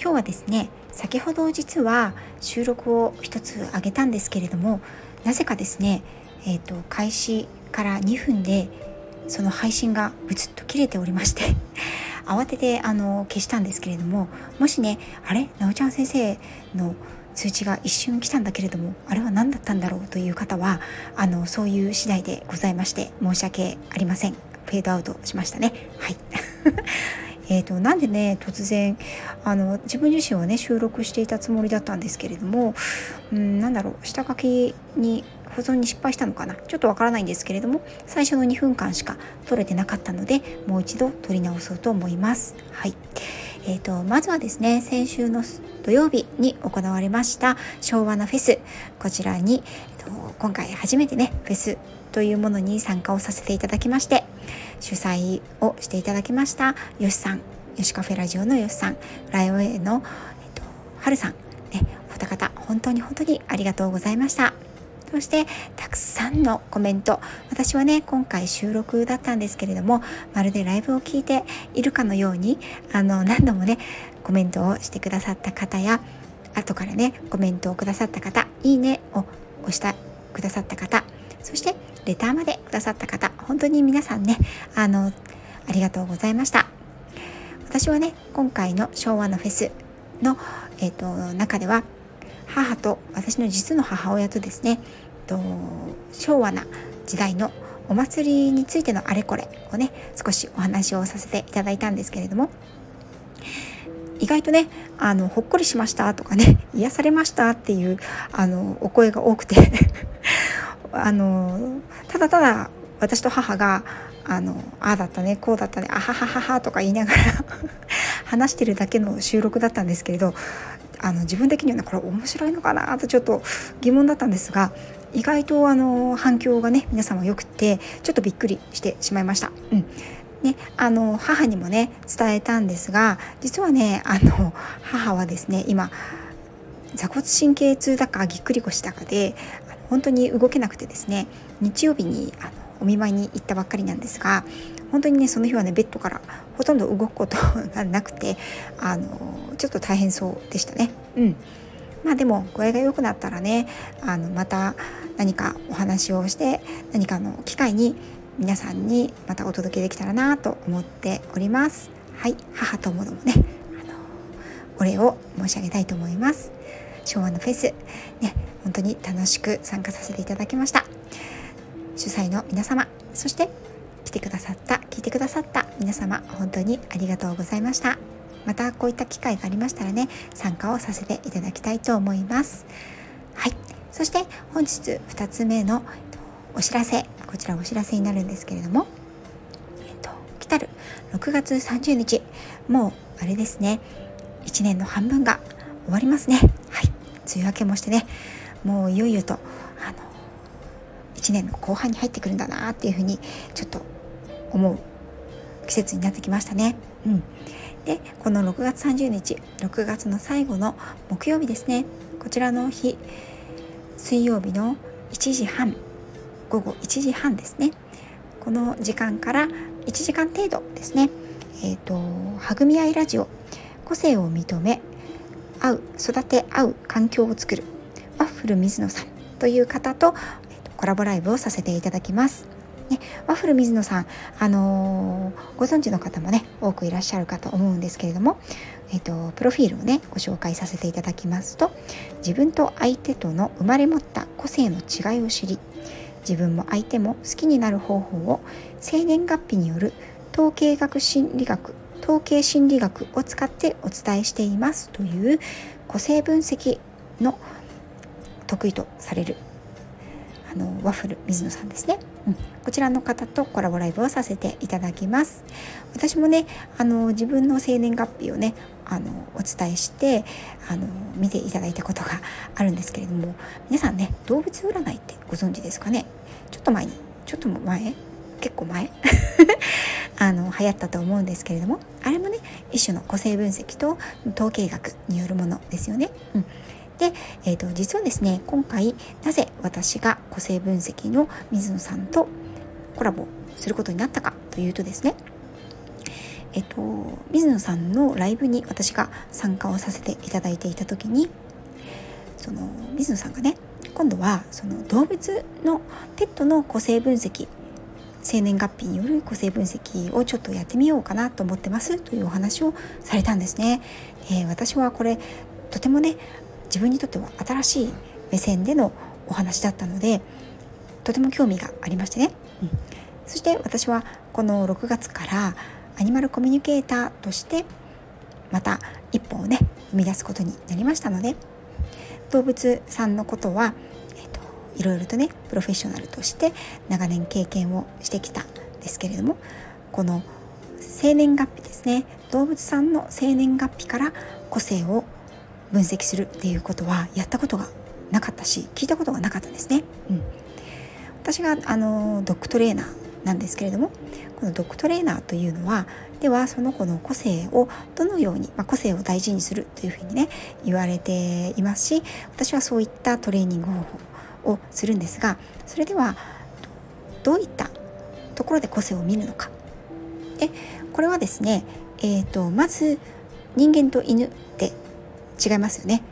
今日はですね先ほど実は収録を一つ上げたんですけれどもなぜかですね、えーと、開始から2分でその配信がブツッと切れておりまして 慌ててあの消したんですけれどももしねあれ？なおちゃん先生の通知が一瞬来たんだけれどもあれは何だったんだろう？という方はあのそういう次第でございまして申し訳ありません。フェードアウトしましたね。はい。えーと、なんでね突然あの自分自身はね収録していたつもりだったんですけれどもうんなんだろう下書きに保存に失敗したのかな？ちょっとわからないんですけれども最初の2分間しか撮れてなかったのでもう一度撮り直そうと思います。はい。えーと、まずはですね先週の土曜日に行われました昭和のフェス。こちらに、えーと今回初めてねフェスというものに参加をさせていただきまして主催をしていただきましたよしさん。よしカフェラジオのよしさん。ライオン A の、えっと、はるさん、ね、お二方本当に本当にありがとうございました。そしてたくさんのコメント。私はね今回収録だったんですけれどもまるでライブを聞いているかのようにあの何度もねコメントをしてくださった方や後からねコメントをくださった方いいねを押したくださった方そしてレターまでくださった方本当に皆さんねあのありがとうございました。私はね今回の昭和のフェスの、えーと、中では母と私の実の母親とですねと昭和な時代のお祭りについてのあれこれをね少しお話をさせていただいたんですけれども意外とねあのほっこりしましたとかね癒されましたっていうあのお声が多くて あのただただ私と母があのあだったねこうだったねあははははとか言いながら 話してるだけの収録だったんですけれどあの自分的にはねこれ面白いのかなとちょっと疑問だったんですが意外とあの反響がね皆様よくてちょっとびっくりしてしまいました。うんね、あの母にもね伝えたんですが実はねあの母はですね今座骨神経痛だかぎっくり腰だかで本当に動けなくてですね日曜日にあのお見舞いに行ったばっかりなんですが本当にねその日はねベッドからほとんど動くことがなくてあのちょっと大変そうでしたね。うんまあでも具合が良くなったらねあのまた何かお話をして何かの機会に皆さんにまたお届けできたらなと思っております。はい母ともどもねあのお礼を申し上げたいと思います。昭和のフェスね本当に楽しく参加させていただきました。主催の皆様そして来てくださった聞いてくださった皆様本当にありがとうございました。またこういった機会がありましたらね参加をさせていただきたいと思います。はい。そして本日2つ目のお知らせこちらお知らせになるんですけれどもえっと来たる6月30日もうあれですね1年の半分が終わりますね。はい。梅雨明けもしてねもういよいよとあの1年の後半に入ってくるんだなっていうふうにちょっと思う。季節になってきましたね。うん、でこの6月30日6月の最後の木曜日ですね。こちらの日水曜日の1時半午後1時半ですね。この時間から1時間程度ですね。えっ、ー、と「はぐみ合いラジオ個性を認め合う育て合う環境を作る。フル水野さんという方とコラボライブをさせていただきます。ね、ワッフル水野さん、あのー、ご存知の方もね多くいらっしゃるかと思うんですけれども、えーと、プロフィールをねご紹介させていただきますと自分と相手との生まれ持った個性の違いを知り自分も相手も好きになる方法を生年月日による統計学心理学統計心理学を使ってお伝えしていますという個性分析の得意とされるあのワッフル水野さんですね、うん、こちらの方とコラボライブをさせていただきます。私もねあの自分の生年月日をねあのお伝えしてあの見ていただいたことがあるんですけれども皆さんね動物占いってご存知ですかね？ちょっと前にちょっと前？結構前？あの流行ったと思うんですけれどもあれもね一種の個性分析と統計学によるものですよね。うん、で、えーと、実はですね今回なぜ私が個性分析の水野さんとコラボすることになったかというとですねえっと、水野さんのライブに私が参加をさせていただいていた時にその水野さんがね今度はその動物のペットの個性分析生年月日による個性分析をちょっとやってみようかなと思ってますというお話をされたんですね。えー、私はこれとてもね自分にとっては新しい目線でのお話だったのでとても興味がありましてね、うん、そして私はこの6月からアニマルコミュニケーターとしてまた一歩をね生み出すことになりましたので動物さんのことは、えーと、いろいろとねプロフェッショナルとして長年経験をしてきたんですけれどもこの生年月日ですね動物さんの生年月日から個性を分析するっていうことはやったことがなかったし聞いたことがなかったんですね。うん、私があのドッグトレーナーなんですけれどもこのドッグトレーナーというのはではその子の個性をどのように、まあ、個性を大事にするというふうにね言われていますし私はそういったトレーニング方法をするんですがそれではどういったところで個性を見るのかでこれはですね、えーと、まず人間と犬違いますよね。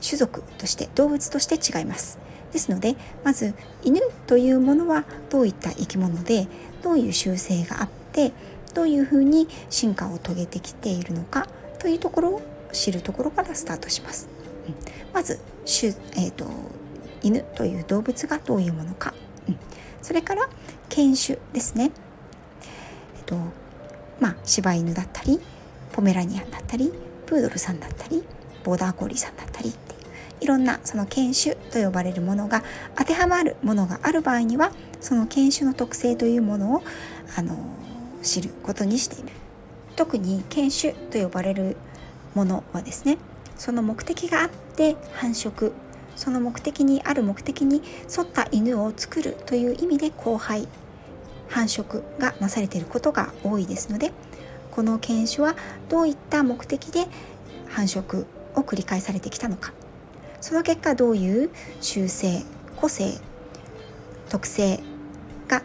種族として動物として違います。ですのでまず犬というものはどういった生き物でどういう習性があってどういうふうに進化を遂げてきているのかというところを知るところからスタートします。うん、まず、えーと、犬という動物がどういうものか、うん、それから犬種ですね。え、ー、とまあ、柴犬だったりポメラニアンだったりプードルさんだったりボーダーコーリーさんだったりっていういろんなその犬種と呼ばれるものが当てはまるものがある場合にはその犬種の特性というものをあの知ることにしている。特に犬種と呼ばれるものはですねその目的があって繁殖その目的にある目的に沿った犬を作るという意味で交配繁殖がなされていることが多いですのでこの犬種はどういった目的で繁殖を繰り返されてきたのか。その結果どういう習性個性特性が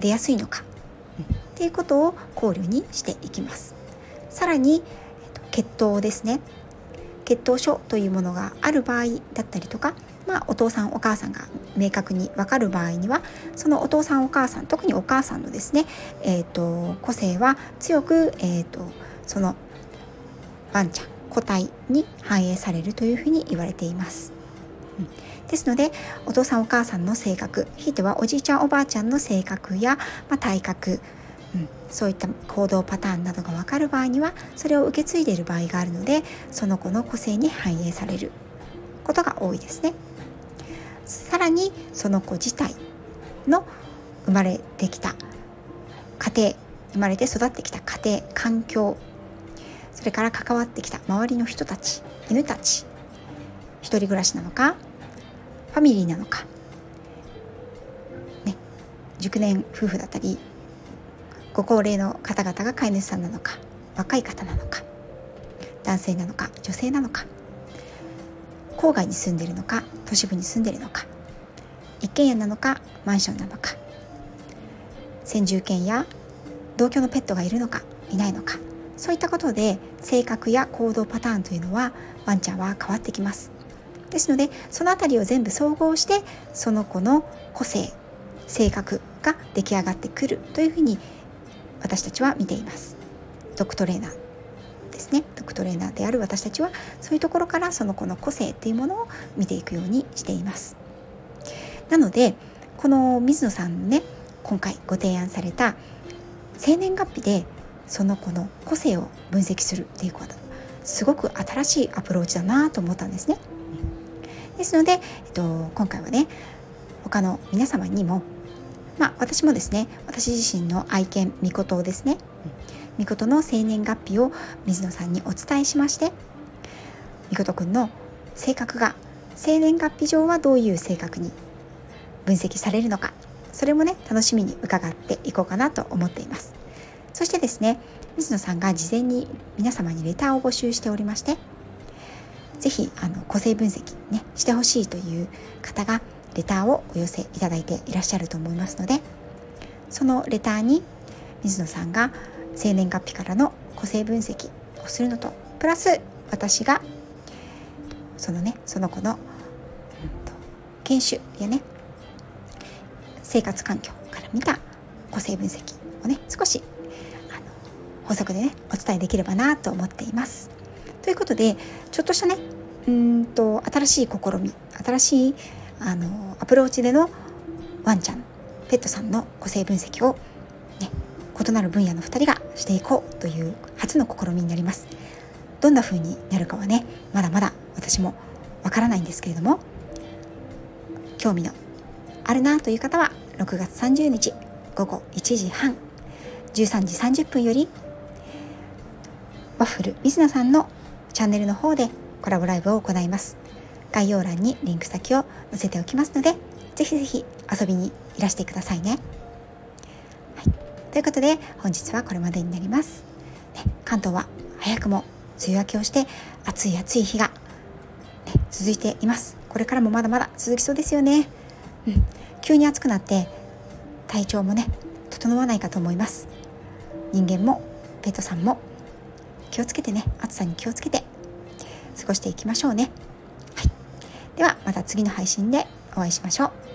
出やすいのか。っていうことを考慮にしていきます。さらに血統ですね。血統書というものがある場合だったりとか、まあ、お父さんお母さんが明確に分かる場合にはそのお父さんお母さん特にお母さんのですね、えーと、個性は強く、えーとそのワンちゃん個体に反映されるというふうに言われています。ですのでお父さんお母さんの性格ひいてはおじいちゃんおばあちゃんの性格や、まあ、体格、うん、そういった行動パターンなどが分かる場合にはそれを受け継いでいる場合があるのでその子の個性に反映されることが多いですね。さらにその子自体の生まれてきた家庭生まれて育ってきた家庭環境それから関わってきた周りの人たち犬たち一人暮らしなのかファミリーなのか、ね、熟年夫婦だったりご高齢の方々が飼い主さんなのか若い方なのか男性なのか女性なのか。郊外に住んでるのか都市部に住んでるのか一軒家なのかマンションなのか。先住犬や同居のペットがいるのかいないのか。そういったことで性格や行動パターンというのはワンちゃんは変わってきます。ですのでその辺りを全部総合してその子の個性性格が出来上がってくるというふうに私たちは見ています。ドッグトレーナー。ですね。ドッグトレーナーである私たちはそういうところからその子の個性っていうものを見ていくようにしています。なのでこの水野さんね今回ご提案された生年月日でその子の個性を分析するっていうことすごく新しいアプローチだなと思ったんですね。ですので、えっと、今回はね他の皆様にもまあ私もですね私自身の愛犬みことですね。みことの生年月日を水野さんにお伝えしましてみことくんの性格が生年月日上はどういう性格に分析されるのかそれもね楽しみに伺っていこうかなと思っています。そしてですね水野さんが事前に皆様にレターを募集しておりまして是非あの個性分析ねしてほしいという方がレターをお寄せいただいていらっしゃると思いますのでそのレターに水野さんが生年月日からの個性分析をするのとプラス私がそのねその子の、研修やね生活環境から見た個性分析をね少しあの補足でねお伝えできればなと思っています。ということでちょっとしたねうんと新しい試み新しいあのアプローチでのワンちゃんペットさんの個性分析を、異なる分野の2人がしていこうという初の試みになります。どんな風になるかはねまだまだ私もわからないんですけれども。興味のあるなという方は6月30日午後1時半13時30分よりワッフル水野さんのチャンネルの方でコラボライブを行います。概要欄にリンク先を載せておきますのでぜひぜひ遊びにいらしてくださいね、ということで本日はこれまでになります、ね、関東は早くも梅雨明けをして暑い暑い日が、ね、続いています。これからもまだまだ続きそうですよね、うん、急に暑くなって体調もね整わないかと思います。人間もペットさんも気をつけてね暑さに気をつけて過ごしていきましょうね、はい、ではまた次の配信でお会いしましょう。